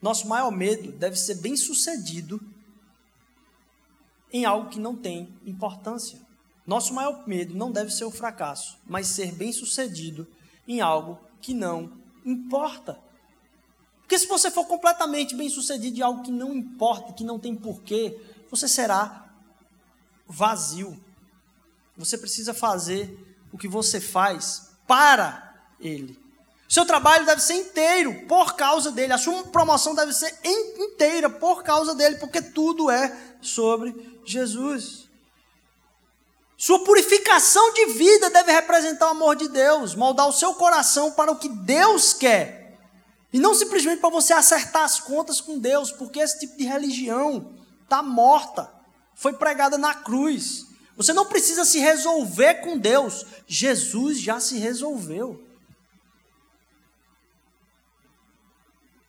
Nosso maior medo deve ser bem sucedido em algo que não tem importância. Nosso maior medo não deve ser o fracasso, mas ser bem sucedido em algo que não importa. Porque se você for completamente bem sucedido em algo que não importa, que não tem porquê, você será vazio. Você precisa fazer o que você faz para Ele. Seu trabalho deve ser inteiro por causa dele. A sua promoção deve ser inteira por causa dele, porque tudo é sobre Jesus. Sua purificação de vida deve representar o amor de Deus, moldar o seu coração para o que Deus quer. E não simplesmente para você acertar as contas com Deus, porque esse tipo de religião está morta, foi pregada na cruz. Você não precisa se resolver com Deus. Jesus já se resolveu.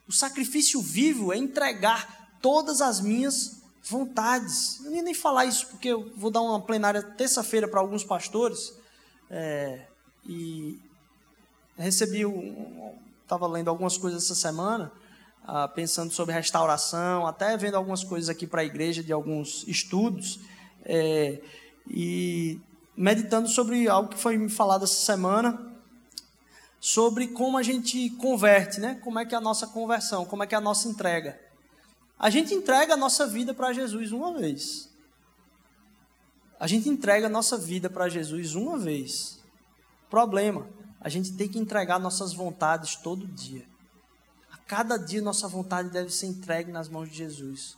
O sacrifício vivo é entregar todas as minhas vontades. Eu nem nem falar isso porque eu vou dar uma plenária terça-feira para alguns pastores é, e recebi estava lendo algumas coisas essa semana ah, pensando sobre restauração, até vendo algumas coisas aqui para a igreja de alguns estudos. É, e meditando sobre algo que foi me falado essa semana, sobre como a gente converte, né? Como é que é a nossa conversão, como é que é a nossa entrega. A gente entrega a nossa vida para Jesus uma vez. A gente entrega a nossa vida para Jesus uma vez. Problema, a gente tem que entregar nossas vontades todo dia. A cada dia nossa vontade deve ser entregue nas mãos de Jesus.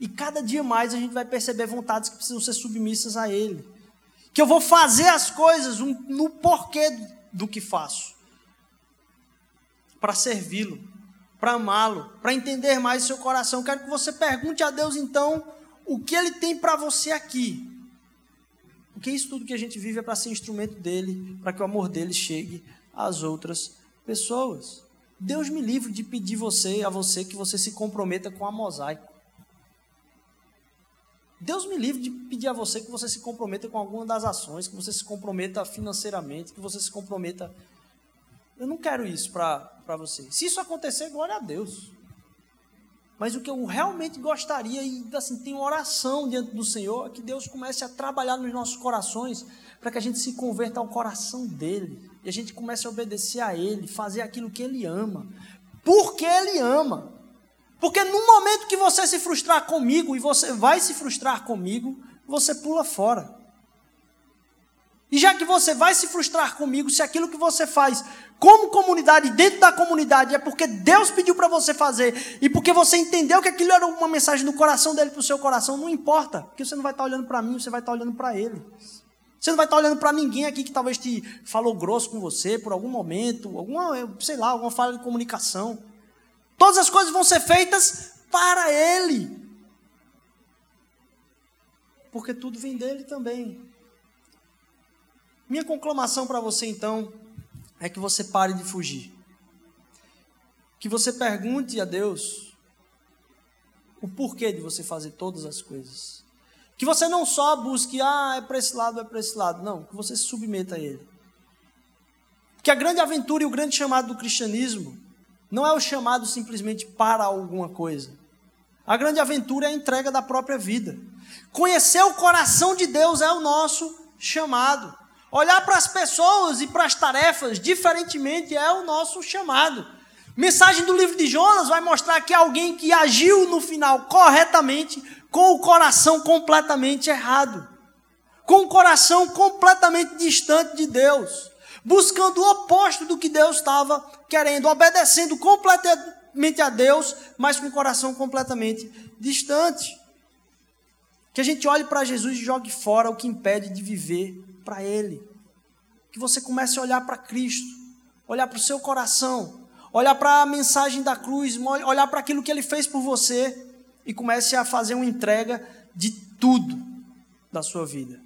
E cada dia mais a gente vai perceber vontades que precisam ser submissas a Ele. Que eu vou fazer as coisas no porquê do que faço. Para servi-lo, para amá-lo, para entender mais seu coração. Quero que você pergunte a Deus então o que Ele tem para você aqui. Porque isso tudo que a gente vive é para ser instrumento dele, para que o amor dele chegue às outras pessoas. Deus me livre de pedir você, a você que você se comprometa com a mosaico. Deus me livre de pedir a você que você se comprometa com alguma das ações, que você se comprometa financeiramente, que você se comprometa Eu não quero isso para você. Se isso acontecer, glória a Deus. Mas o que eu realmente gostaria, e assim, tem oração diante do Senhor, é que Deus comece a trabalhar nos nossos corações, para que a gente se converta ao coração dele, e a gente comece a obedecer a Ele, fazer aquilo que Ele ama, porque Ele ama. Porque no momento que você se frustrar comigo, e você vai se frustrar comigo, você pula fora. E já que você vai se frustrar comigo, se aquilo que você faz como comunidade, dentro da comunidade, é porque Deus pediu para você fazer, e porque você entendeu que aquilo era uma mensagem do coração dele para o seu coração, não importa, porque você não vai estar olhando para mim, você vai estar olhando para ele. Você não vai estar olhando para ninguém aqui que talvez te falou grosso com você por algum momento, alguma, sei lá, alguma falha de comunicação. Todas as coisas vão ser feitas para ele. Porque tudo vem dele também. Minha conclamação para você então é que você pare de fugir. Que você pergunte a Deus o porquê de você fazer todas as coisas. Que você não só busque, ah, é para esse lado, é para esse lado. Não, que você se submeta a Ele. Que a grande aventura e o grande chamado do cristianismo não é o chamado simplesmente para alguma coisa. A grande aventura é a entrega da própria vida. Conhecer o coração de Deus é o nosso chamado. Olhar para as pessoas e para as tarefas diferentemente é o nosso chamado. Mensagem do livro de Jonas vai mostrar que alguém que agiu no final corretamente, com o coração completamente errado, com o coração completamente distante de Deus, buscando o oposto do que Deus estava querendo, obedecendo completamente a Deus, mas com o coração completamente distante. Que a gente olhe para Jesus e jogue fora o que impede de viver para Ele. Que você comece a olhar para Cristo, olhar para o seu coração, olhar para a mensagem da cruz, olhar para aquilo que Ele fez por você e comece a fazer uma entrega de tudo da sua vida.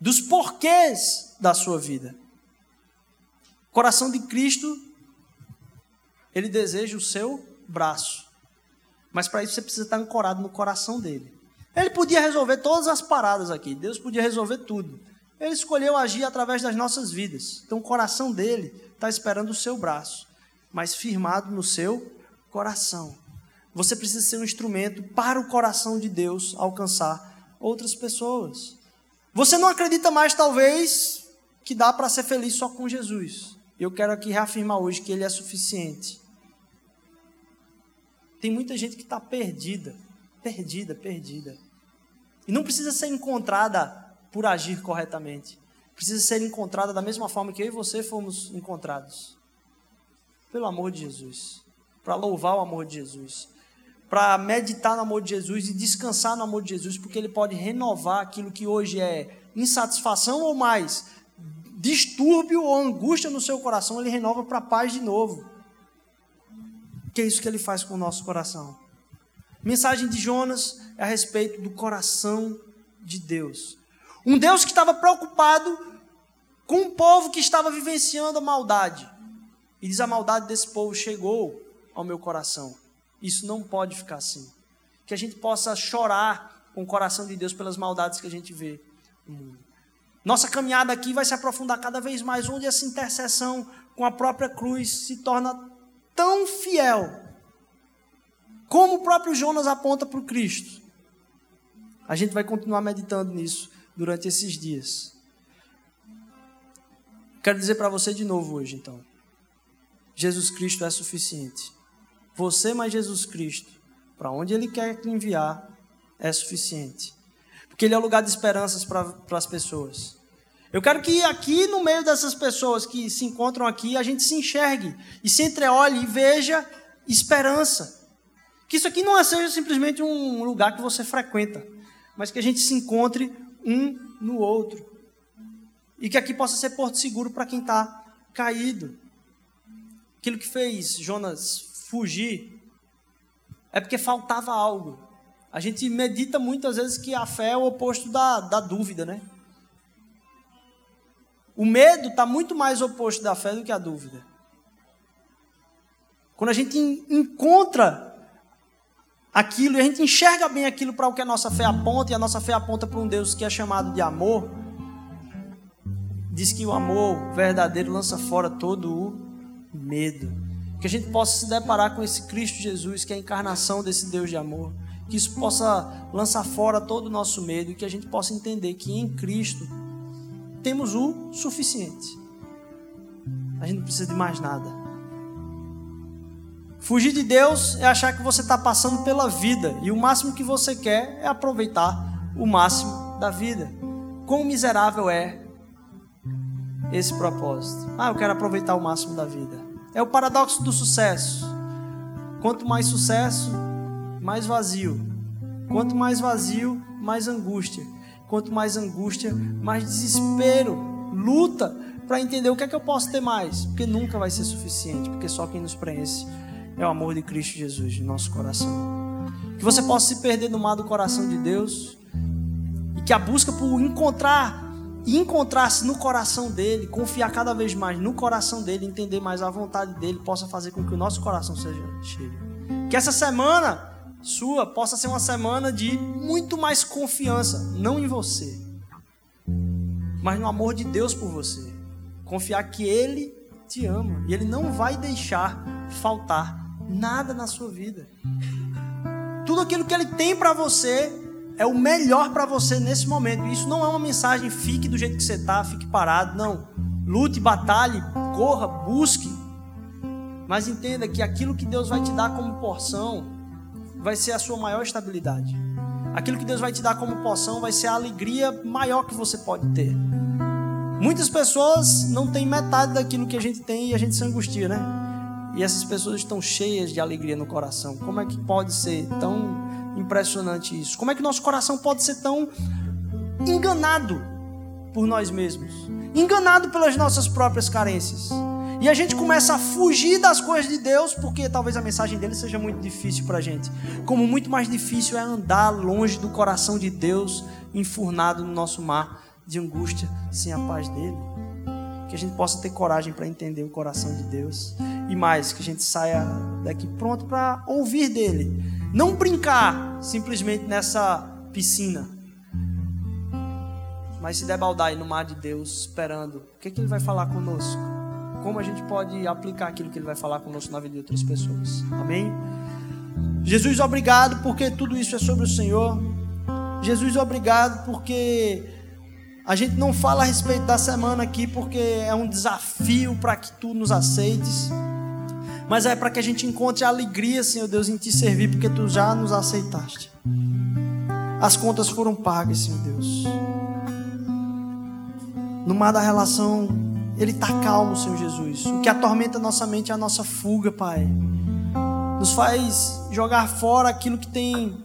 Dos porquês da sua vida. O coração de Cristo, ele deseja o seu braço. Mas para isso você precisa estar ancorado no coração dele. Ele podia resolver todas as paradas aqui, Deus podia resolver tudo. Ele escolheu agir através das nossas vidas. Então o coração dele está esperando o seu braço, mas firmado no seu coração. Você precisa ser um instrumento para o coração de Deus alcançar outras pessoas. Você não acredita mais, talvez, que dá para ser feliz só com Jesus. Eu quero aqui reafirmar hoje que Ele é suficiente. Tem muita gente que está perdida Perdida, perdida. E não precisa ser encontrada por agir corretamente. Precisa ser encontrada da mesma forma que eu e você fomos encontrados. Pelo amor de Jesus. Para louvar o amor de Jesus. Para meditar no amor de Jesus e descansar no amor de Jesus, porque Ele pode renovar aquilo que hoje é insatisfação ou mais, distúrbio ou angústia no seu coração, Ele renova para paz de novo. Que é isso que Ele faz com o nosso coração. Mensagem de Jonas é a respeito do coração de Deus. Um Deus que estava preocupado com um povo que estava vivenciando a maldade. E diz: a maldade desse povo chegou ao meu coração. Isso não pode ficar assim. Que a gente possa chorar com o coração de Deus pelas maldades que a gente vê no mundo. Nossa caminhada aqui vai se aprofundar cada vez mais, onde essa intercessão com a própria cruz se torna tão fiel como o próprio Jonas aponta para o Cristo. A gente vai continuar meditando nisso durante esses dias. Quero dizer para você de novo hoje, então. Jesus Cristo é suficiente. Você mais Jesus Cristo, para onde Ele quer te enviar, é suficiente. Porque Ele é o lugar de esperanças para as pessoas. Eu quero que aqui no meio dessas pessoas que se encontram aqui, a gente se enxergue e se entreolhe e veja esperança. Que isso aqui não é seja simplesmente um lugar que você frequenta, mas que a gente se encontre um no outro. E que aqui possa ser porto seguro para quem está caído. Aquilo que fez Jonas fugir é porque faltava algo. A gente medita muitas vezes que a fé é o oposto da, da dúvida, né? O medo está muito mais oposto da fé do que a dúvida. Quando a gente encontra aquilo e a gente enxerga bem aquilo para o que a nossa fé aponta, e a nossa fé aponta para um Deus que é chamado de amor, diz que o amor verdadeiro lança fora todo o medo. Que a gente possa se deparar com esse Cristo Jesus, que é a encarnação desse Deus de amor. Que isso possa lançar fora todo o nosso medo e que a gente possa entender que em Cristo temos o suficiente. A gente não precisa de mais nada. Fugir de Deus é achar que você está passando pela vida e o máximo que você quer é aproveitar o máximo da vida. Quão miserável é esse propósito? Ah, eu quero aproveitar o máximo da vida. É o paradoxo do sucesso. Quanto mais sucesso, mais vazio. Quanto mais vazio, mais angústia. Quanto mais angústia, mais desespero. Luta para entender o que é que eu posso ter mais, porque nunca vai ser suficiente, porque só quem nos preenche é o amor de Cristo Jesus em nosso coração. Que você possa se perder no mar do coração de Deus e que a busca por encontrar e encontrar-se no coração dele, confiar cada vez mais no coração dele, entender mais a vontade dele, possa fazer com que o nosso coração seja cheio. Que essa semana sua possa ser uma semana de muito mais confiança, não em você, mas no amor de Deus por você. Confiar que ele te ama e ele não vai deixar faltar nada na sua vida. Tudo aquilo que Ele tem para você é o melhor para você nesse momento. Isso não é uma mensagem fique do jeito que você está, fique parado. Não. Lute, batalhe, corra, busque. Mas entenda que aquilo que Deus vai te dar como porção vai ser a sua maior estabilidade. Aquilo que Deus vai te dar como porção vai ser a alegria maior que você pode ter. Muitas pessoas não têm metade daquilo que a gente tem e a gente se angustia, né? E essas pessoas estão cheias de alegria no coração. Como é que pode ser tão impressionante isso? Como é que nosso coração pode ser tão enganado por nós mesmos? Enganado pelas nossas próprias carências. E a gente começa a fugir das coisas de Deus, porque talvez a mensagem dele seja muito difícil para a gente. Como muito mais difícil é andar longe do coração de Deus, enfurnado no nosso mar de angústia, sem a paz dele que a gente possa ter coragem para entender o coração de Deus e mais que a gente saia daqui pronto para ouvir dele, não brincar simplesmente nessa piscina, mas se debaldar aí no mar de Deus, esperando o que, que ele vai falar conosco, como a gente pode aplicar aquilo que ele vai falar conosco na vida de outras pessoas. Amém? Jesus, obrigado porque tudo isso é sobre o Senhor. Jesus, obrigado porque a gente não fala a respeito da semana aqui porque é um desafio para que tu nos aceites, mas é para que a gente encontre alegria, Senhor Deus, em te servir, porque tu já nos aceitaste. As contas foram pagas, Senhor Deus. No mar da relação, Ele está calmo, Senhor Jesus. O que atormenta nossa mente é a nossa fuga, Pai. Nos faz jogar fora aquilo que tem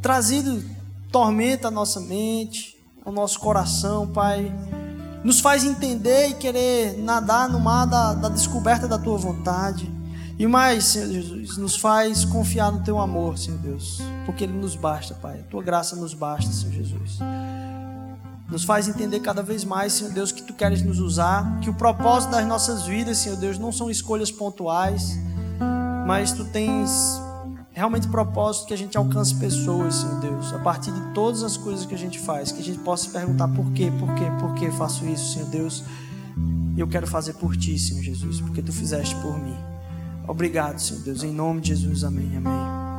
trazido tormenta à nossa mente, o nosso coração, Pai. Nos faz entender e querer nadar no mar da, da descoberta da Tua vontade. E mais, Senhor Jesus, nos faz confiar no Teu amor, Senhor Deus. Porque Ele nos basta, Pai. A Tua graça nos basta, Senhor Jesus. Nos faz entender cada vez mais, Senhor Deus, que Tu queres nos usar. Que o propósito das nossas vidas, Senhor Deus, não são escolhas pontuais. Mas Tu tens realmente propósito que a gente alcance pessoas, Senhor Deus, a partir de todas as coisas que a gente faz, que a gente possa se perguntar por quê, por quê, por que faço isso, Senhor Deus. E eu quero fazer por ti, Senhor Jesus, porque tu fizeste por mim. Obrigado, Senhor Deus, em nome de Jesus, amém, amém.